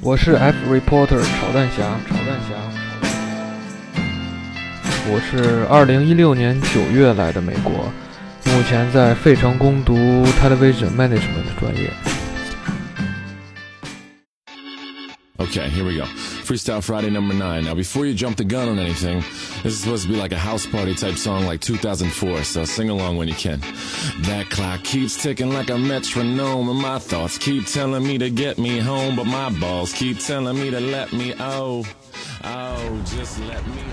我是 F reporter 炒蛋侠，炒蛋侠。我是二零一六年九月来的美国，目前在费城攻读 television management 的专业。Okay, here we go. Freestyle Friday number nine. Now, before you jump the gun on anything, this is supposed to be like a house party type song like 2004, so sing along when you can. That clock keeps ticking like a metronome, and my thoughts keep telling me to get me home, but my balls keep telling me to let me oh, oh, just let me.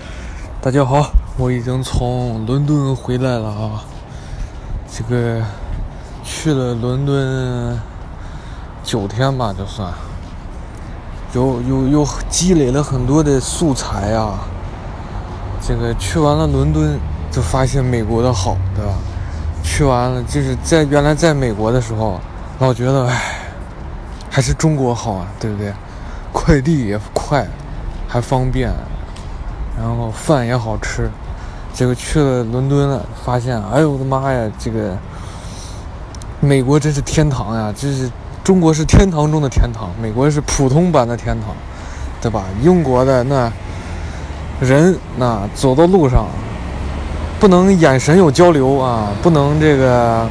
大家好，我已经从伦敦回来了啊。这个去了伦敦九天吧，就算 有有有积累了很多的素材啊。这个去完了伦敦，就发现美国的好，对吧？去完了，就是在原来在美国的时候，老觉得唉，还是中国好啊，对不对？快递也快，还方便。然后饭也好吃，结果去了伦敦了，发现，哎呦我的妈呀，这个美国真是天堂呀！这是中国是天堂中的天堂，美国是普通版的天堂，对吧？英国的那人那走到路上，不能眼神有交流啊，不能这个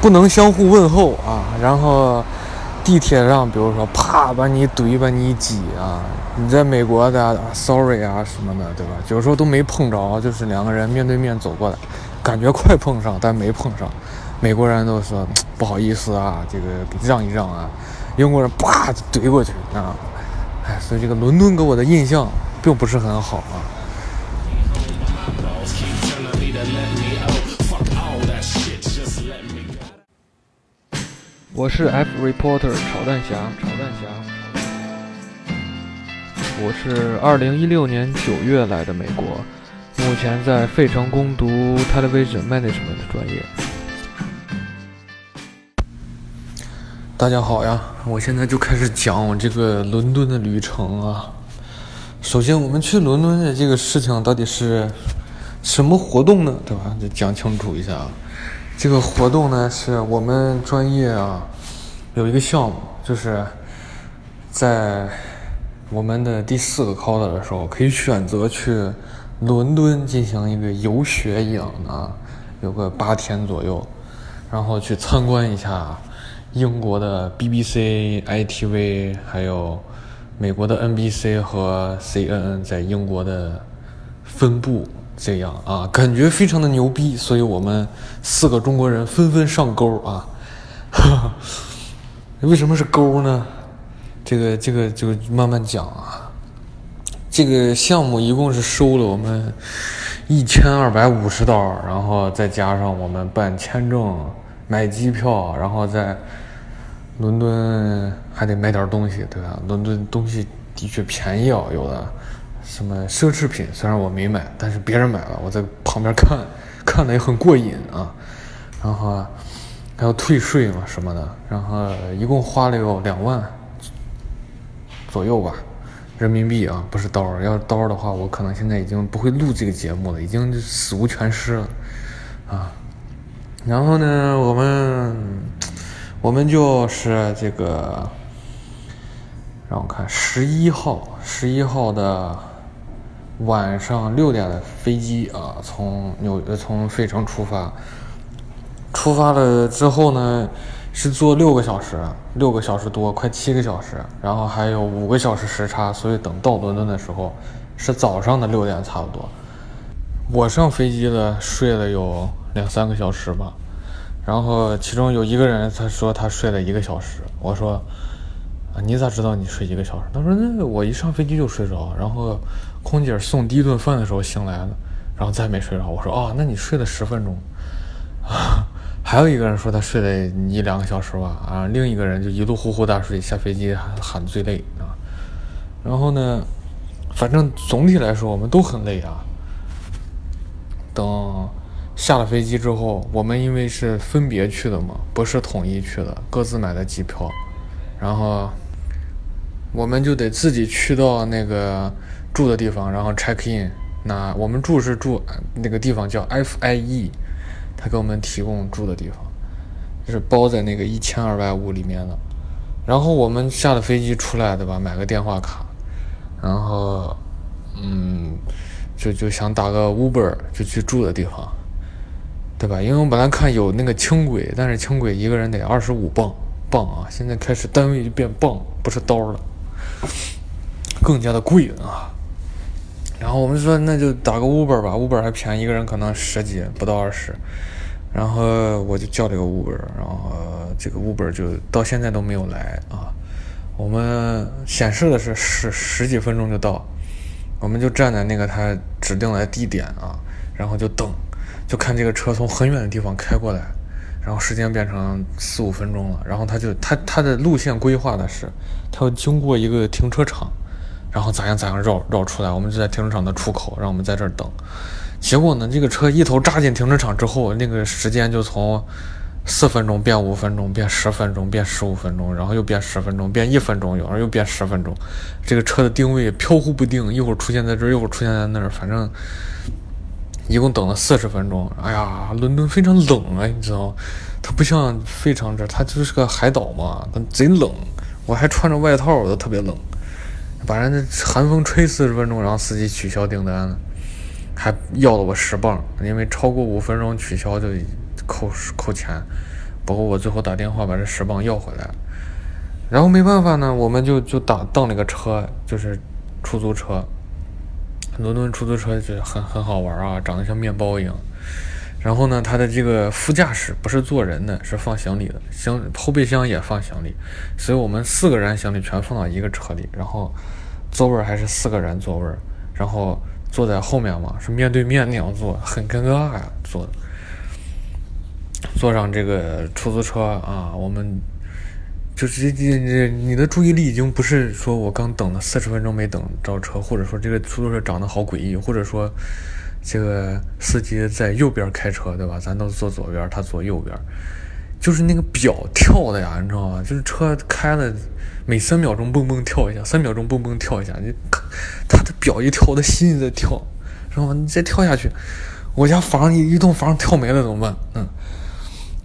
不能相互问候啊，然后地铁上，比如说啪把你怼，把你挤啊。你在美国的 sorry 啊什么的，对吧？有时候都没碰着，就是两个人面对面走过来，感觉快碰上，但没碰上。美国人都说 不好意思啊，这个让一让啊，英国人啪怼过去啊，哎，所以这个伦敦给我的印象并不是很好啊。我是 F Reporter 炒蛋侠，炒蛋侠。我是二零一六年九月来的美国，目前在费城攻读 Television Management 专业。大家好呀，我现在就开始讲我这个伦敦的旅程啊。首先，我们去伦敦的这个事情到底是什么活动呢？对吧？就讲清楚一下啊。这个活动呢，是我们专业啊有一个项目，就是在我们的第四个 quarter 的时候，可以选择去伦敦进行一个游学一样的啊，有个八天左右，然后去参观一下英国的 BBC、ITV，还有美国的 NBC 和 CNN 在英国的分布。这样啊，感觉非常的牛逼，所以我们四个中国人纷纷上钩啊。为什么是钩呢？这个这个就慢慢讲啊。这个项目一共是收了我们一千二百五十刀，然后再加上我们办签证、买机票，然后在伦敦还得买点东西，对吧？伦敦东西的确便宜啊，有的。什么奢侈品，虽然我没买，但是别人买了，我在旁边看，看的也很过瘾啊。然后还要退税嘛什么的，然后一共花了有两万左右吧，人民币啊，不是刀儿。要是刀儿的话，我可能现在已经不会录这个节目了，已经死无全尸了啊。然后呢，我们我们就是这个，让我看十一号，十一号的。晚上六点的飞机啊，从纽约从费城出发。出发了之后呢，是坐六个小时，六个小时多，快七个小时，然后还有五个小时时差，所以等到伦敦的时候是早上的六点差不多。我上飞机了，睡了有两三个小时吧，然后其中有一个人他说他睡了一个小时，我说你咋知道你睡一个小时？他说那我一上飞机就睡着，然后。空姐送第一顿饭的时候醒来了，然后再没睡着。我说哦，那你睡了十分钟。啊，还有一个人说他睡了一两个小时吧。啊，另一个人就一路呼呼大睡，下飞机喊喊最累啊。然后呢，反正总体来说我们都很累啊。等下了飞机之后，我们因为是分别去的嘛，不是统一去的，各自买的机票，然后我们就得自己去到那个。住的地方，然后 check in。那我们住是住那个地方叫 FIE，他给我们提供住的地方，就是包在那个一千二百五里面的。然后我们下了飞机出来，对吧？买个电话卡，然后嗯，就就想打个 Uber 就去住的地方，对吧？因为我本来看有那个轻轨，但是轻轨一个人得二十五磅磅啊，现在开始单位就变磅，不是刀了，更加的贵啊。然后我们说那就打个 Uber 吧，Uber 还便宜，一个人可能十几，不到二十。然后我就叫了个 Uber，然后这个 Uber 就到现在都没有来啊。我们显示的是十十几分钟就到，我们就站在那个他指定的地点啊，然后就等，就看这个车从很远的地方开过来，然后时间变成四五分钟了，然后他就他他的路线规划的是，他要经过一个停车场，然后咋样咋样绕绕出来，我们就在停车场的出口，让我们在这儿等。结果呢，这个车一头扎进停车场之后，那个时间就从四分钟变五分钟，变十分钟，变十五分钟，然后又变十分钟，变一分钟，有时候又变十分钟。这个车的定位飘忽不定，一会儿出现在这儿，一会儿出现在那儿，反正一共等了四十分钟。哎呀，伦敦非常冷啊，你知道，它不像费城这，它就是个海岛嘛，它贼冷。我还穿着外套，我都特别冷，把人家寒风吹四十分钟，然后司机取消订单了。还要了我十磅，因为超过五分钟取消就扣扣钱。不过我最后打电话把这十磅要回来。然后没办法呢，我们就就打当了个车，就是出租车。伦敦出租车就很很好玩啊，长得像面包一样。然后呢，它的这个副驾驶不是坐人的，是放行李的，行后备箱也放行李，所以我们四个人行李全放到一个车里，然后座位还是四个人座位，然后。坐在后面嘛，是面对面那样坐，很尴尬呀。坐坐上这个出租车啊，我们就是这这你的注意力已经不是说我刚等了四十分钟没等着车，或者说这个出租车长得好诡异，或者说这个司机在右边开车，对吧？咱都坐左边，他坐右边，就是那个表跳的呀，你知道吗？就是车开了。每三秒钟蹦蹦跳一下，三秒钟蹦蹦跳一下，你他的表一跳，我的心在跳，知道吗？你再跳下去，我家房一一栋房跳没了怎么办？嗯，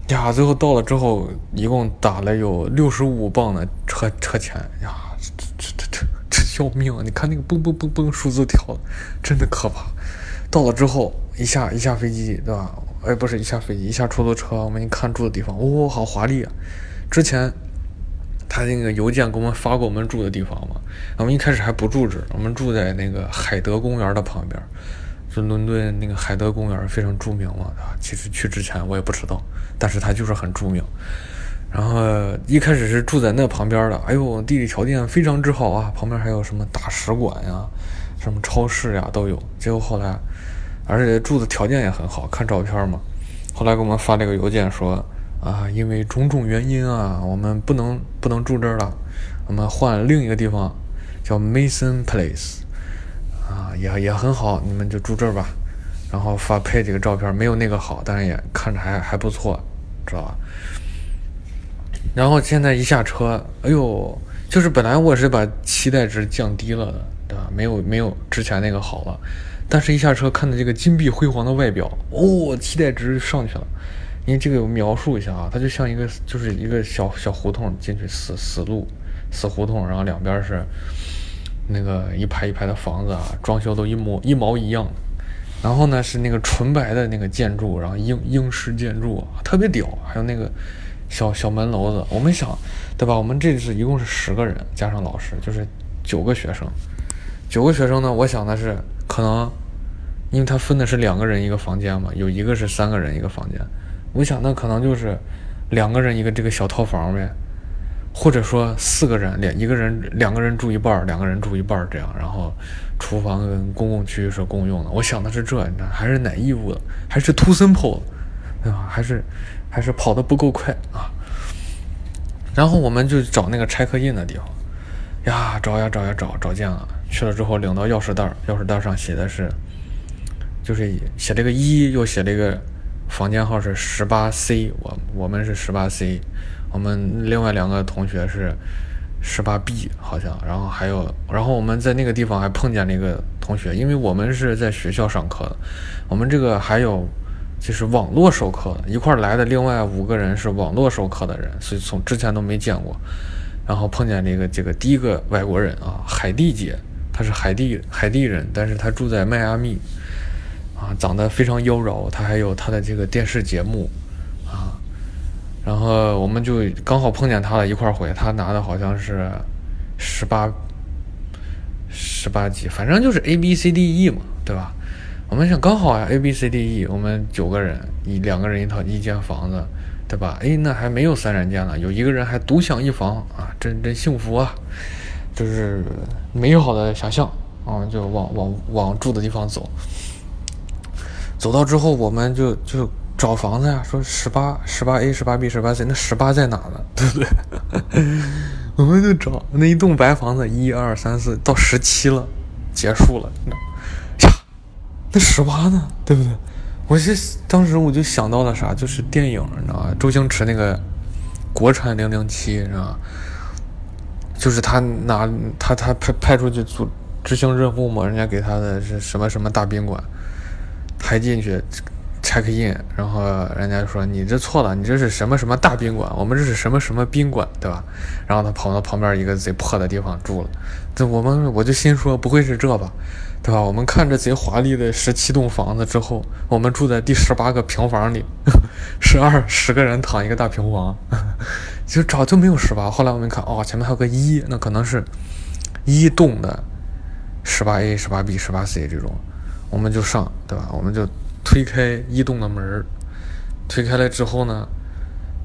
呀，最后到了之后，一共打了有六十五磅的车车钱，呀，这这这这这要命啊！你看那个蹦蹦蹦蹦数字跳，真的可怕。到了之后，一下一下飞机，对吧？哎，不是一下飞机，一下出租车，我们一看住的地方，哦，好华丽啊！之前。他那个邮件给我们发过我们住的地方嘛？我们一开始还不住这，我们住在那个海德公园的旁边，就伦敦那个海德公园非常著名嘛，啊，其实去之前我也不知道，但是它就是很著名。然后一开始是住在那旁边的，哎呦，地理条件非常之好啊，旁边还有什么大使馆呀、什么超市呀都有。结果后来，而且住的条件也很好，看照片嘛。后来给我们发了个邮件说。啊，因为种种原因啊，我们不能不能住这儿了，我们换另一个地方，叫 Mason Place，也也很好，你们就住这儿吧。然后发配几个照片，没有那个好，但是也看着还还不错，知道吧？然后现在一下车，哎呦，就是本来我是把期待值降低了的，对吧？没有没有之前那个好了，但是一下车看到这个金碧辉煌的外表，哦，期待值上去了。因为这个描述一下啊，它就像一个就是一个小小胡同进去死死路死胡同，然后两边是那个一排一排的房子啊，装修都一模一毛一样。然后呢是那个纯白的那个建筑，然后英英式建筑特别屌，还有那个小小门楼子。我们想，对吧？我们这次一共是十个人，加上老师就是九个学生。九个学生呢，我想的是可能，因为他分的是两个人一个房间嘛，有一个是三个人一个房间。我想，那可能就是两个人一个这个小套房呗，或者说四个人两一个人两个人住一半，两个人住一半这样，然后厨房跟公共区域是共用的。我想的是这，你知道，还是哪义务的，还是 too simple，对吧？还是还是跑得不够快啊。然后我们就找那个拆客印的地方，呀，找呀找呀找，找见了。去了之后领到钥匙袋，钥匙袋上写的是，就是写了个一，又写了一个。房间号是十八 C，我我们是十八 C，我们另外两个同学是十八 B 好像，然后还有，然后我们在那个地方还碰见了一个同学，因为我们是在学校上课的，我们这个还有就是网络授课的，一块来的另外五个人是网络授课的人，所以从之前都没见过，然后碰见了一个这个第一个外国人啊，海蒂姐，她是海地海地人，但是她住在迈阿密，啊，长得非常妖娆，她还有她的这个电视节目，然后我们就刚好碰见他了，一块儿回，他拿的好像是十八十八级，反正就是 A B C D E 嘛，对吧？我们想刚好呀，A B C D E，我们九个人，一两个人一套一间房子，对吧？哎，那还没有三人间呢，有一个人还独享一房啊，真真幸福啊！就是美好的想象啊，就往往往住的地方走。走到之后，我们就就找房子呀，说十八、十八 A、十八 B、十八 C，那十八在哪呢？对不对？我们就找那一栋白房子，一二三四到十七了，结束了，你知道？呀，那十八呢？对不对？我是当时我就想到了啥，就是电影，你知道吧？周星驰那个国产零零七，你知道吧？就是他拿他他派派出去做执行任务嘛，人家给他的是什么什么大宾馆，还进去 check in，然后人家说你这错了，你这是什么什么大宾馆，我们这是什么什么宾馆，对吧？然后他跑到旁边一个贼破的地方住了，这我们我就心说不会是这吧，对吧？我们看着贼华丽的十七栋房子之后，我们住在第十八个平房里，十二十个人躺一个大平房。就找就没有十八，后来我们看，哦，前面还有个一，那可能是一栋的十八 A、十八 B、十八 C 这种，我们就上，对吧？我们就推开一栋的门推开了之后呢，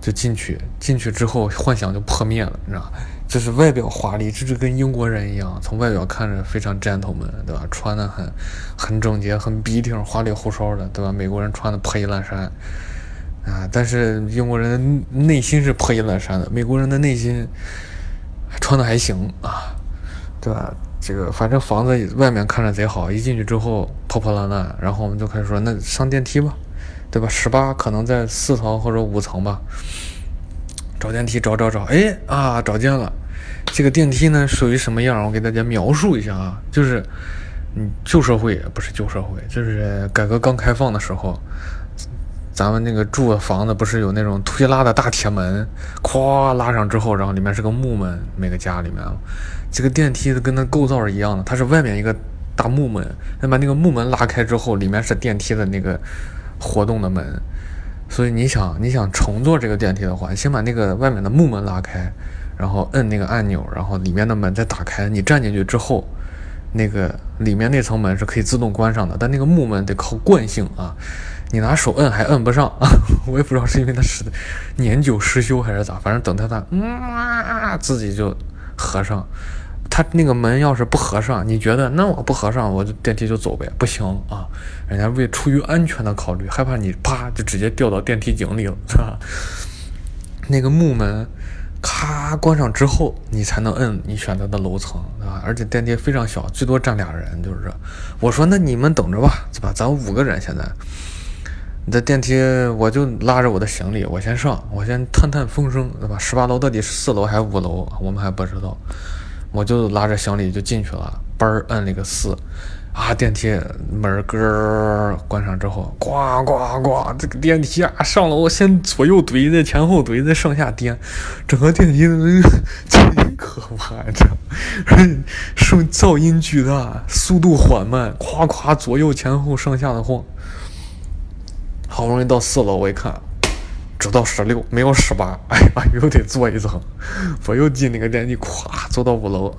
就进去，进去之后幻想就破灭了，你知道就是外表华丽，这就跟英国人一样，从外表看着非常 gentleman，对吧？穿的很很整洁，很笔挺，花里胡哨的，对吧？美国人穿的破衣烂衫。啊！但是英国人内心是破衣烂衫的，美国人的内心穿的还行啊，对吧？这个反正房子外面看着贼好，一进去之后破破烂烂，然后我们就开始说，那上电梯吧，对吧？十八可能在四层或者五层吧，找电梯找找找，哎啊，找见了。这个电梯呢属于什么样？我给大家描述一下啊，就是嗯旧社会不是旧社会，就是改革刚开放的时候。咱们那个住的房子不是有那种推拉的大铁门，咵拉上之后，然后里面是个木门，每个家里面，这个电梯跟那构造是一样的，它是外面一个大木门，那把那个木门拉开之后，里面是电梯的那个活动的门，所以你想你想乘坐这个电梯的话，先把那个外面的木门拉开，然后摁那个按钮，然后里面的门再打开，你站进去之后，那个里面那层门是可以自动关上的，但那个木门得靠惯性啊。你拿手摁还摁不上啊！我也不知道是因为它是年久失修还是咋，反正等它它嗯自己就合上。它那个门要是不合上，你觉得那我不合上，我就电梯就走呗？不行啊！人家为出于安全的考虑，害怕你啪就直接掉到电梯井里了，是吧？那个木门咔关上之后，你才能摁你选择的楼层，啊？而且电梯非常小，最多站俩人，就是。我说那你们等着吧，对吧？咱五个人现在。你的电梯，我就拉着我的行李，我先上，我先探探风声，对吧？十八楼到底是四楼还是五楼，我们还不知道。我就拉着行李就进去了，嘣儿摁了个四，啊，电梯门儿咯关上之后，呱呱呱，这个电梯啊上楼先左右怼，再前后怼，再上下颠，整个电梯的贼 可怕，这声 噪音巨大，速度缓慢，夸夸左右前后上下的晃。好不容易到四楼，我一看，只到十六，没有十八。哎呀，又得坐一层。我又进那个电梯，咵，坐到五楼，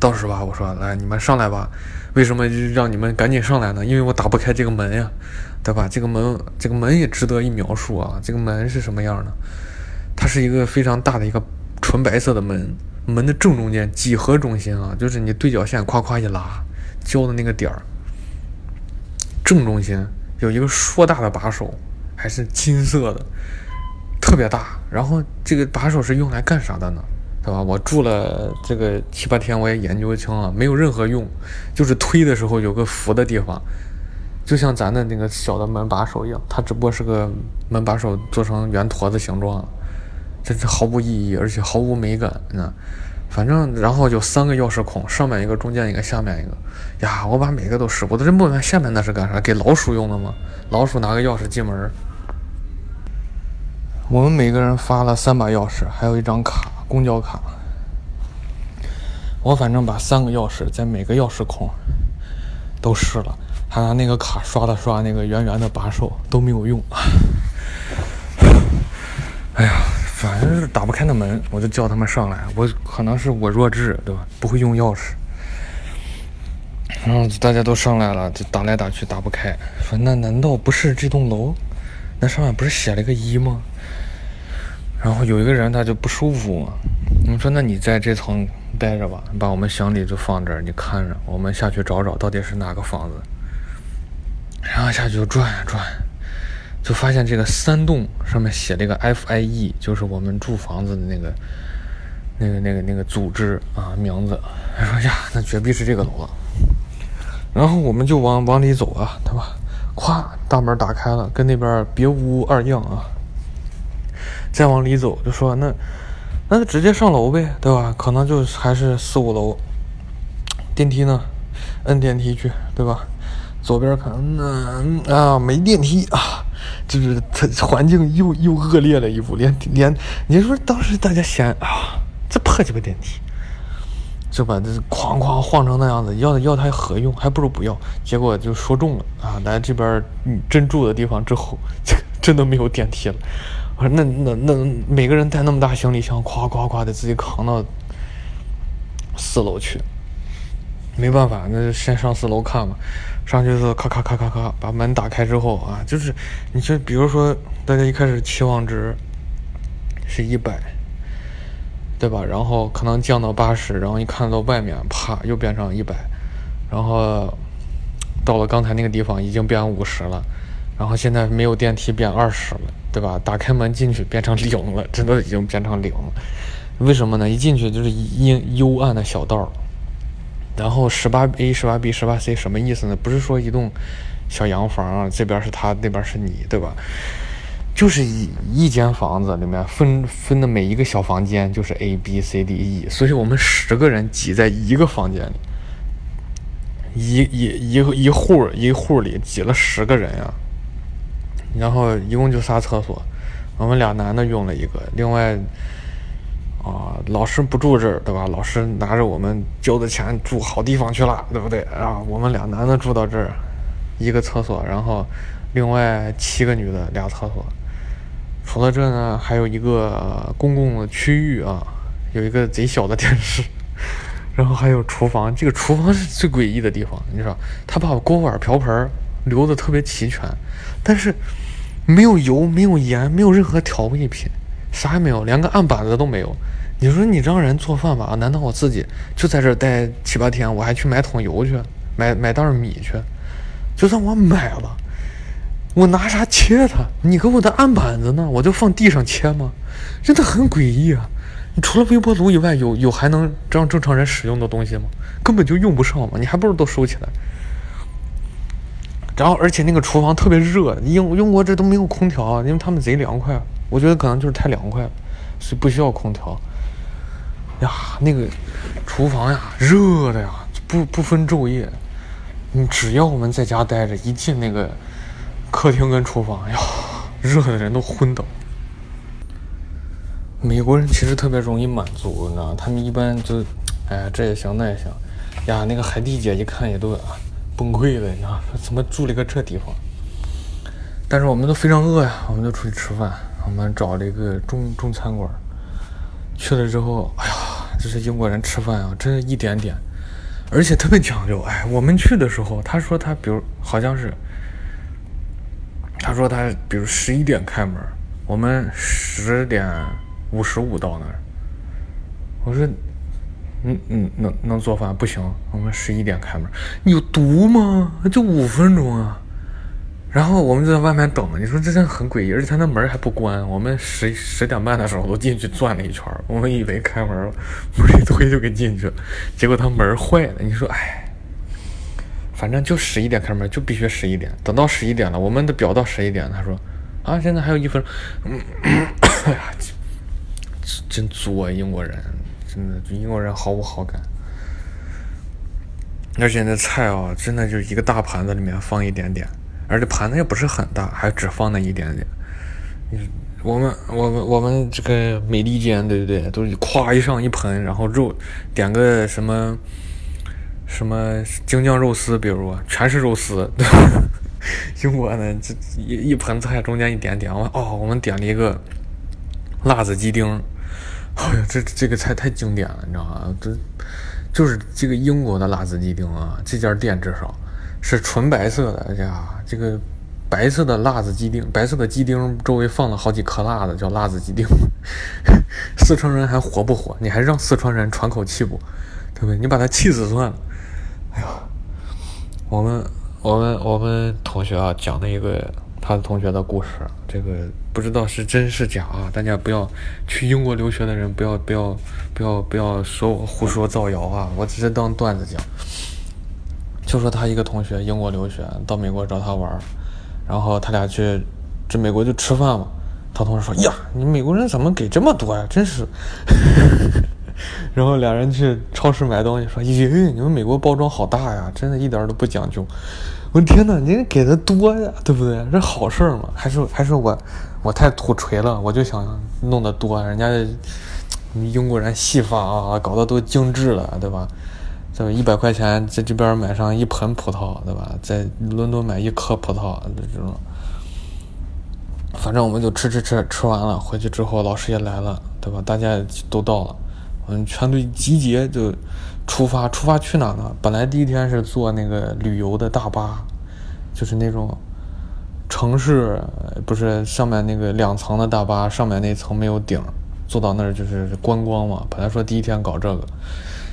到十八。我说：“来，你们上来吧。”为什么让你们赶紧上来呢？因为我打不开这个门呀，对吧？这个门，这个门也值得一描述啊。这个门是什么样的？它是一个非常大的一个纯白色的门，门的正中间几何中心啊，就是你对角线夸夸一拉，交的那个点儿，正中心。有一个硕大的把手，还是金色的，特别大。然后这个把手是用来干啥的呢？对吧？我住了这个七八天，我也研究清了，没有任何用，就是推的时候有个扶的地方，就像咱的那个小的门把手一样。它只不过是个门把手做成圆坨子形状，真是毫无意义，而且毫无美感。那。反正，然后就三个钥匙孔，上面一个，中间一个，下面一个。呀，我把每个都试过，我真不明白下面那是干啥？给老鼠用的吗？老鼠拿个钥匙进门。我们每个人发了三把钥匙，还有一张卡，公交卡。我反正把三个钥匙在每个钥匙孔都试了，还拿那个卡刷了刷那个圆圆的把手都没有用。哎呀，反正是打不开那门，我就叫他们上来。我可能是我弱智，对吧？不会用钥匙。然后大家都上来了，就打来打去打不开。说那难道不是这栋楼？那上面不是写了个一吗？然后有一个人他就不舒服嘛。我说那你在这层待着吧，把我们行李就放这儿，你看着，我们下去找找到底是哪个房子。然后下去就转呀转。就发现这个三栋上面写了一个 FIE，就是我们住房子的那个、那个、那个、那个组织啊名字。他说呀，那绝壁是这个楼了。然后我们就往往里走啊，对吧？咵，大门打开了，跟那边别无二样啊。再往里走，就说那那就直接上楼呗，对吧？可能就还是四五楼。电梯呢？摁电梯去，对吧？左边看，嗯啊，没电梯啊。就是它环境又又恶劣了一步，连连你说当时大家嫌啊，这破鸡巴电梯，就把这哐哐晃成那样子，要要它何用？还不如不要。结果就说中了啊，来这边嗯真住的地方之后，这 真的没有电梯了。我说那那那每个人带那么大行李箱，咵咵咵的自己扛到四楼去，没办法，那就先上四楼看吧。上去的时候，咔咔咔咔咔，把门打开之后啊，就是你就，比如说大家一开始期望值是一百，对吧？然后可能降到八十，然后一看到外面，啪，又变成一百，然后到了刚才那个地方已经变五十了，然后现在没有电梯变二十了，对吧？打开门进去变成零了，真的已经变成零了。为什么呢？一进去就是阴幽暗的小道。然后十八 A、十八 B、十八 C 什么意思呢？不是说一栋小洋房，这边是他，那边是你，对吧？就是一一间房子里面分分的每一个小房间就是 A、B、C、D、E，所以我们十个人挤在一个房间里，一一一一户一户里挤了十个人呀。然后一共就仨厕所，我们俩男的用了一个，另外。啊，老师不住这儿，对吧？老师拿着我们交的钱住好地方去了，对不对？啊，我们俩男的住到这儿，一个厕所，然后另外七个女的俩厕所。除了这呢，还有一个公共的区域啊，有一个贼小的电视，然后还有厨房。这个厨房是最诡异的地方，你说他把锅碗瓢盆留的特别齐全，但是没有油，没有盐，没有任何调味品。啥也没有，连个案板子都没有。你说你让人做饭吧？难道我自己就在这待七八天，我还去买桶油去，买买袋米去？就算我买了，我拿啥切它？你给我的案板子呢？我就放地上切吗？真的很诡异啊！你除了微波炉以外，有有还能让正常人使用的东西吗？根本就用不上嘛！你还不如都收起来。然后，而且那个厨房特别热，英英国这都没有空调，因为他们贼凉快。我觉得可能就是太凉快了，所以不需要空调。呀，那个厨房呀，热的呀，不不分昼夜。你只要我们在家待着，一进那个客厅跟厨房，呀，热的人都昏倒。美国人其实特别容易满足，你知道他们一般就，哎，这也行那也行。呀，那个海蒂姐一看也都崩溃了，你知道怎么住了个这地方？但是我们都非常饿呀，我们就出去吃饭。我们找了一个中中餐馆，去了之后，哎呀，这是英国人吃饭啊，真是一点点，而且特别讲究。哎，我们去的时候，他说他比如好像是，他说他比如十一点开门，我们十点五十五到那儿。我说，嗯嗯，能能做饭不行，我们十一点开门。有毒吗？就五分钟啊。然后我们就在外面等，你说这真很诡异，而且他那门还不关。我们十十点半的时候都进去转了一圈，我们以为开门了，门一推就给进去了，结果他门坏了。你说，哎，反正就十一点开门，就必须十一点。等到十一点了，我们的表到十一点，他说，啊，现在还有一分钟。哎呀，真作，英国人，真的，英国人毫无好感。而且那菜啊，真的就一个大盘子里面放一点点。而且盘子也不是很大，还只放那一点点。你我们我们我们这个美利坚对不对？都是咵一上一盆，然后肉点个什么什么京酱肉丝，比如全是肉丝。英国呢，这一一盆菜中间一点点，我哦，我们点了一个辣子鸡丁。哎呀，这这个菜太经典了，你知道吗？这就是这个英国的辣子鸡丁啊，这家店至少是纯白色的，哎呀，这个。白色的辣子鸡丁，白色的鸡丁周围放了好几颗辣子，叫辣子鸡丁。四川人还活不活？你还让四川人喘口气不？对不对？你把他气死算了。哎呀，我们我们我们同学啊讲的一个他的同学的故事，这个不知道是真是假啊！大家不要去英国留学的人不要不要不要不要说我胡说造谣啊！我只是当段子讲。就说他一个同学英国留学到美国找他玩。然后他俩去，这美国就吃饭嘛。他同事说：“呀，你美国人怎么给这么多呀？真是。”然后俩人去超市买东西，说：“咦，你们美国包装好大呀，真的一点都不讲究。”我天哪，您给的多呀，对不对？这好事儿嘛？还是还是我我太土锤了？我就想弄得多，人家英国人细发啊，搞得都精致了，对吧？一百块钱在这边买上一盆葡萄，对吧？在伦敦买一颗葡萄，这种。反正我们就吃吃吃，吃完了回去之后，老师也来了，对吧？大家都到了，我们全队集结就出发。出发去哪呢？本来第一天是坐那个旅游的大巴，就是那种城市，不是上面那个两层的大巴，上面那层没有顶，坐到那儿就是观光嘛。本来说第一天搞这个。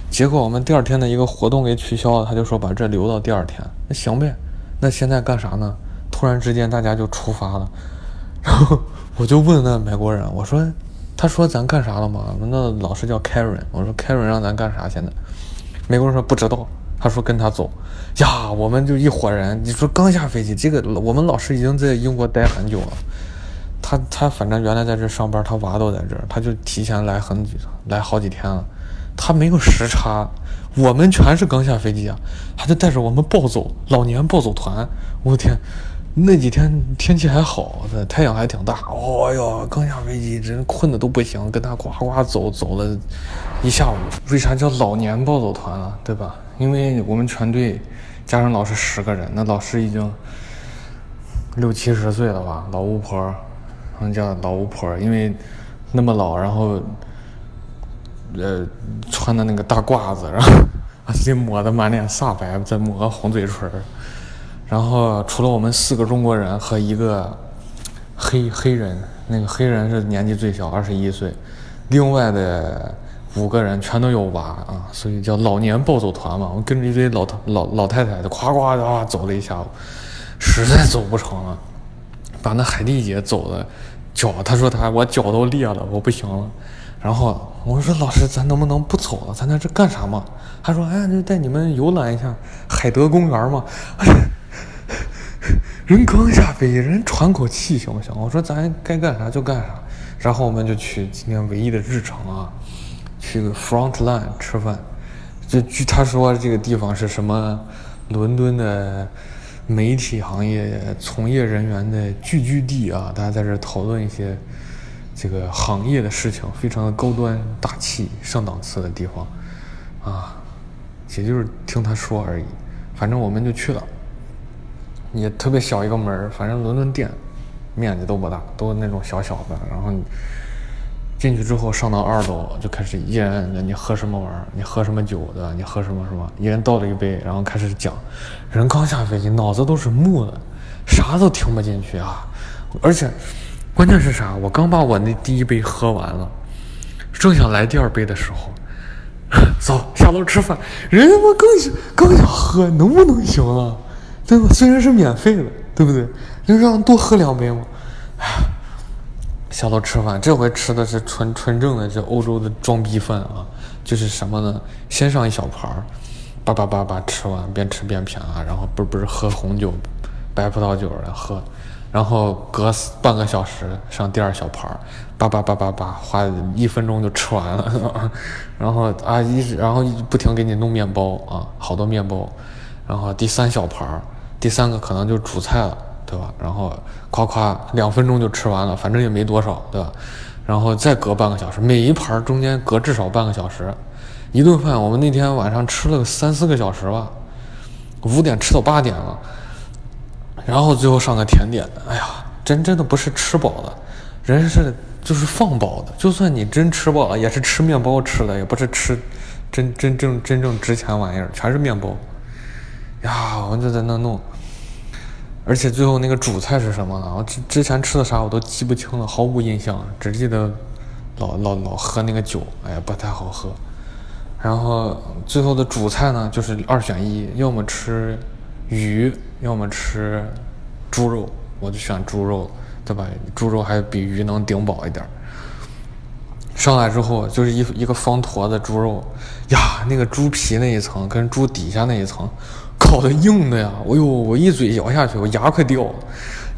结果我们第二天的一个活动给取消了，他就说把这留到第二天。那行呗，那现在干啥呢？突然之间大家就出发了，然后我就问那美国人，我说，他说咱干啥了吗？那老师叫 Karen，我说 Karen 让咱干啥？现在美国人说不知道，他说跟他走。呀，我们就一伙人，你说刚下飞机，这个我们老师已经在英国待很久了，他他反正原来在这上班，他娃都在这儿，他就提前来很，来好几天了。他没有时差，我们全是刚下飞机啊，他就带着我们暴走，老年暴走团。我天，那几天天气还好，太阳还挺大。哦哟，刚下飞机，人困的都不行，跟他呱呱走走了一下午。为啥叫老年暴走团啊？对吧？因为我们全队加上老师十个人，那老师已经六七十岁了吧，老巫婆，们叫老巫婆，因为那么老，然后。呃，穿的那个大褂子，然后啊，自己抹的满脸煞白，再抹个红嘴唇然后除了我们四个中国人和一个黑黑人，那个黑人是年纪最小，二十一岁，另外的五个人全都有娃啊，所以叫老年暴走团嘛。我跟着一堆老老老太太，就夸夸的走了一下午，实在走不成了，把那海蒂姐走的脚，她说她我脚都裂了，我不行了。然后我说：“老师，咱能不能不走了？咱在这干啥嘛？”他说：“哎，就带你们游览一下海德公园嘛。”人刚下飞机，人喘口气行不行？我说：“咱该干啥就干啥。”然后我们就去今天唯一的日程啊，去个 Frontline 吃饭。这据他说，这个地方是什么？伦敦的媒体行业从业人员的聚居地啊！大家在这讨论一些。这个行业的事情非常的高端大气上档次的地方，啊，也就是听他说而已。反正我们就去了，也特别小一个门。反正伦敦店面积都不大，都那种小小的。然后进去之后上到二楼就开始一人你喝什么玩儿，你喝什么酒的？你喝什么什么？一人倒了一杯，然后开始讲。人刚下飞机，脑子都是木的，啥都听不进去啊，而且。关键是啥？我刚把我那第一杯喝完了，正想来第二杯的时候，走下楼吃饭。人他妈更想更想喝，能不能行了？对吧？虽然是免费的，对不对？能让多喝两杯吗？下楼吃饭，这回吃的是纯纯正的这欧洲的装逼饭啊！就是什么呢？先上一小盘儿，叭叭叭叭吃完，边吃边谝啊，然后不是不是喝红酒、白葡萄酒来喝。然后隔半个小时上第二小盘儿，叭叭叭叭叭，花一分钟就吃完了。然后啊一直，然后不停给你弄面包啊，好多面包。然后第三小盘儿，第三个可能就主菜了，对吧？然后夸夸两分钟就吃完了，反正也没多少，对吧？然后再隔半个小时，每一盘中间隔至少半个小时，一顿饭我们那天晚上吃了三四个小时吧，五点吃到八点了，然后最后上个甜点，哎呀，真真的不是吃饱了，人是就是放饱的，就算你真吃饱了，也是吃面包吃的，也不是吃真真正真正值钱玩意儿，全是面包。呀，我就在那弄，而且最后那个主菜是什么呢？我之之前吃的啥我都记不清了，毫无印象，只记得老老老喝那个酒，哎呀不太好喝。然后最后的主菜呢，就是二选一，要么吃鱼，要么吃猪肉，我就选猪肉，对吧？猪肉还比鱼能顶饱一点。上来之后就是一一个方坨的猪肉，呀，那个猪皮那一层跟猪底下那一层。烤的硬的呀！哎呦，我一嘴咬下去，我牙快掉了。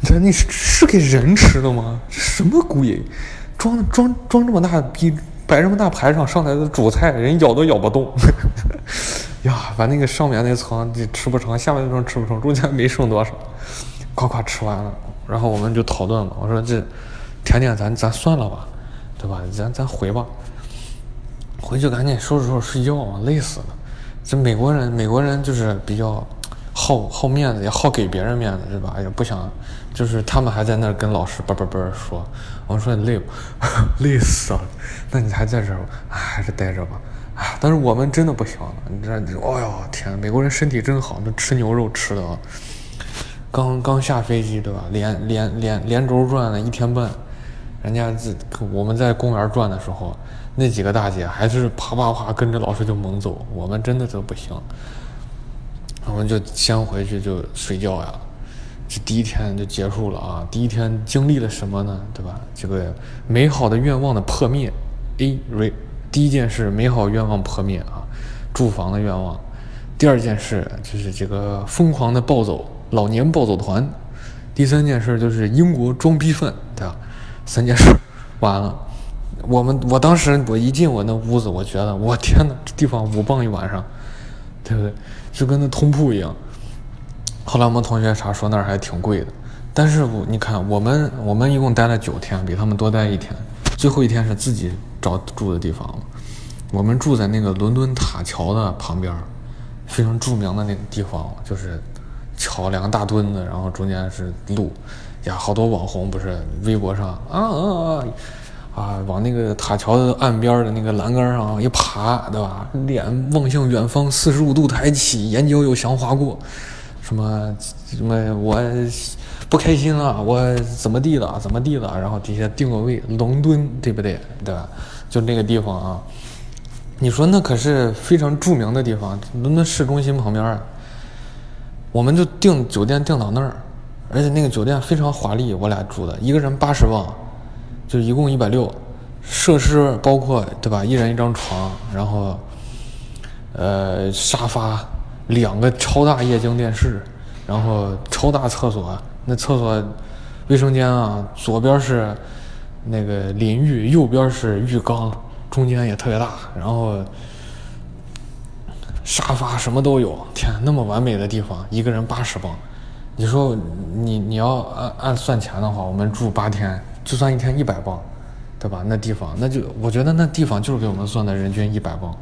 你说那是是给人吃的吗？这什么鬼？装装装这么大，比摆这么大排场上来的主菜，人咬都咬不动。呀，把那个上面那层就吃不成，下面那层吃不成，中间没剩多少，夸夸吃完了。然后我们就讨论嘛，我说这甜点咱咱算了吧，对吧？咱咱回吧，回去赶紧收拾收拾睡觉，累死了。这美国人，美国人就是比较好好面子，也好给别人面子，是吧？也不想，就是他们还在那儿跟老师叭叭叭说。我说你累不？累死了。那你还在这儿？还是待着吧。但是我们真的不行了。你这，哎呦天，美国人身体真好，那吃牛肉吃的啊，刚刚下飞机对吧？连连连连轴转了一天半，人家这我们在公园转的时候。那几个大姐还是啪啪啪跟着老师就猛走，我们真的都不行，我们就先回去就睡觉呀。这第一天就结束了啊！第一天经历了什么呢？对吧？这个美好的愿望的破灭，A 瑞，第一件事美好愿望破灭啊，住房的愿望。第二件事就是这个疯狂的暴走，老年暴走团。第三件事就是英国装逼犯，对吧？三件事完了。我们我当时我一进我那屋子，我觉得我天哪，这地方五磅一晚上，对不对？就跟那通铺一样。后来我们同学查说那儿还挺贵的，但是你看我们我们一共待了九天，比他们多待一天。最后一天是自己找住的地方，我们住在那个伦敦塔桥的旁边，非常著名的那个地方，就是桥两个大墩子，然后中间是路，呀，好多网红不是微博上啊啊啊。往那个塔桥的岸边的那个栏杆上一爬，对吧？脸望向远方，四十五度抬起，眼角有祥划过。什么什么，我不开心了，我怎么地了？怎么地了？然后底下定个位，伦敦，对不对？对吧？就那个地方啊。你说那可是非常著名的地方，伦敦市中心旁边啊。我们就订酒店订到那儿，而且那个酒店非常华丽，我俩住的，一个人八十万。就一共一百六，设施包括对吧？一人一张床，然后，呃，沙发，两个超大液晶电视，然后超大厕所。那厕所，卫生间啊，左边是那个淋浴，右边是浴缸，中间也特别大。然后沙发什么都有。天，那么完美的地方，一个人八十磅。你说你你要按按算钱的话，我们住八天。就算一天一百磅，对吧？那地方，那就我觉得那地方就是给我们算的人均一百磅，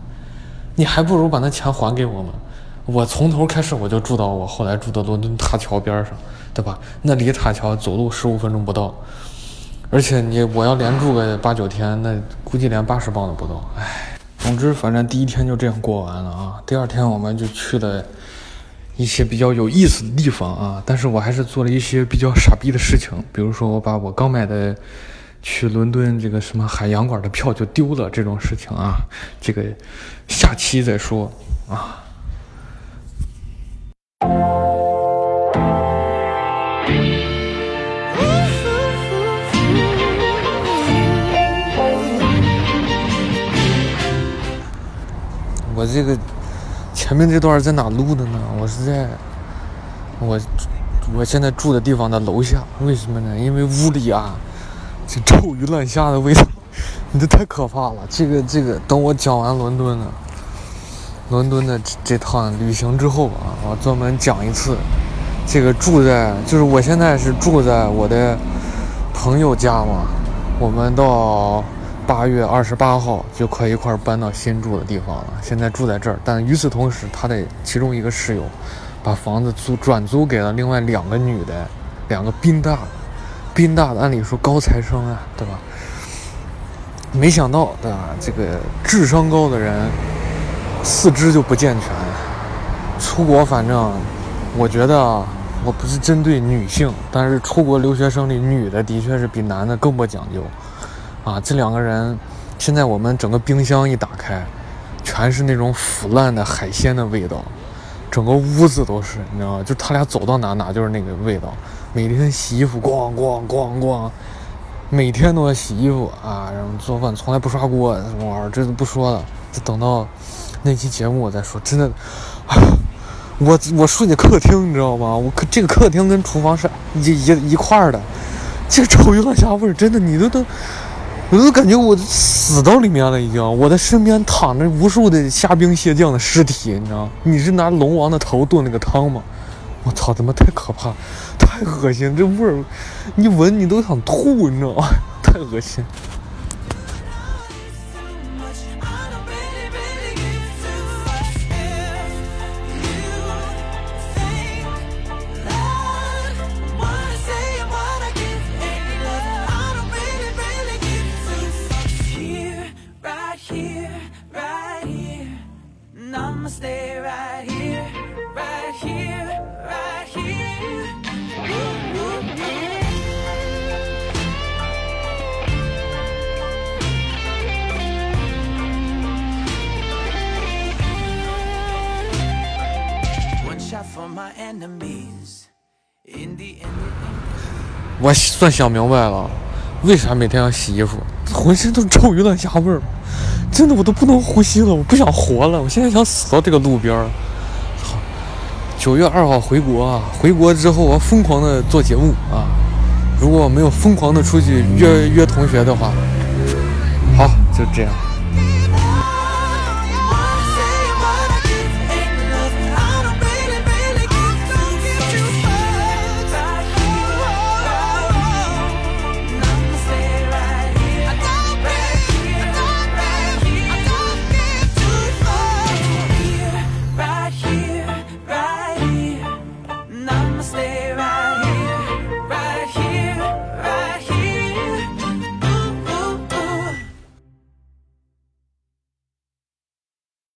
你还不如把那钱还给我们。我从头开始我就住到我后来住的伦敦塔桥边上，对吧？那离塔桥走路十五分钟不到，而且你我要连住个八九天，那估计连八十磅都不到。唉，总之反正第一天就这样过完了啊。第二天我们就去了。一些比较有意思的地方啊，但是我还是做了一些比较傻逼的事情，比如说我把我刚买的去伦敦这个什么海洋馆的票就丢了，这种事情啊，这个下期再说啊。我这个。前面这段在哪录的呢？我是在我我现在住的地方的楼下。为什么呢？因为屋里啊，这臭鱼烂虾的味道，你 这太可怕了。这个这个，等我讲完伦敦的伦敦的这趟旅行之后啊，我专门讲一次这个住在就是我现在是住在我的朋友家嘛，我们到八月二十八号就可以一块搬到新住的地方了。现在住在这儿，但与此同时，他的其中一个室友把房子租转租给了另外两个女的，两个宾大的，宾大的按理说高材生啊，对吧？没想到，对吧？这个智商高的人四肢就不健全。出国，反正我觉得我不是针对女性，但是出国留学生里女的的确是比男的更不讲究。啊，这两个人，现在我们整个冰箱一打开，全是那种腐烂的海鲜的味道，整个屋子都是，你知道吗？就他俩走到哪哪就是那个味道。每天洗衣服，咣咣咣咣。每天都要洗衣服啊，然后做饭从来不刷锅，什么玩意儿这都不说了，就等到那期节目我再说。真的，我我睡你客厅，你知道吗？我客这个客厅跟厨房是一一一块儿的，这个 臭鱼烂虾味儿，真的你都都，我都感觉我死到里面了已经。我的身边躺着无数的虾兵蟹将的尸体，你知道？你是拿龙王的头炖那个汤吗？我操，他妈太可怕，太恶心，这味儿，你闻你都想吐，你知道吗？太恶心。我算想明白了，为啥每天要洗衣服？浑身都臭鱼烂虾味儿，真的我都不能呼吸了，我不想活了，我现在想死到这个路边儿。操！九月二号回国啊，回国之后我要疯狂的做节目啊！如果我没有疯狂的出去约约同学的话，好，就这样。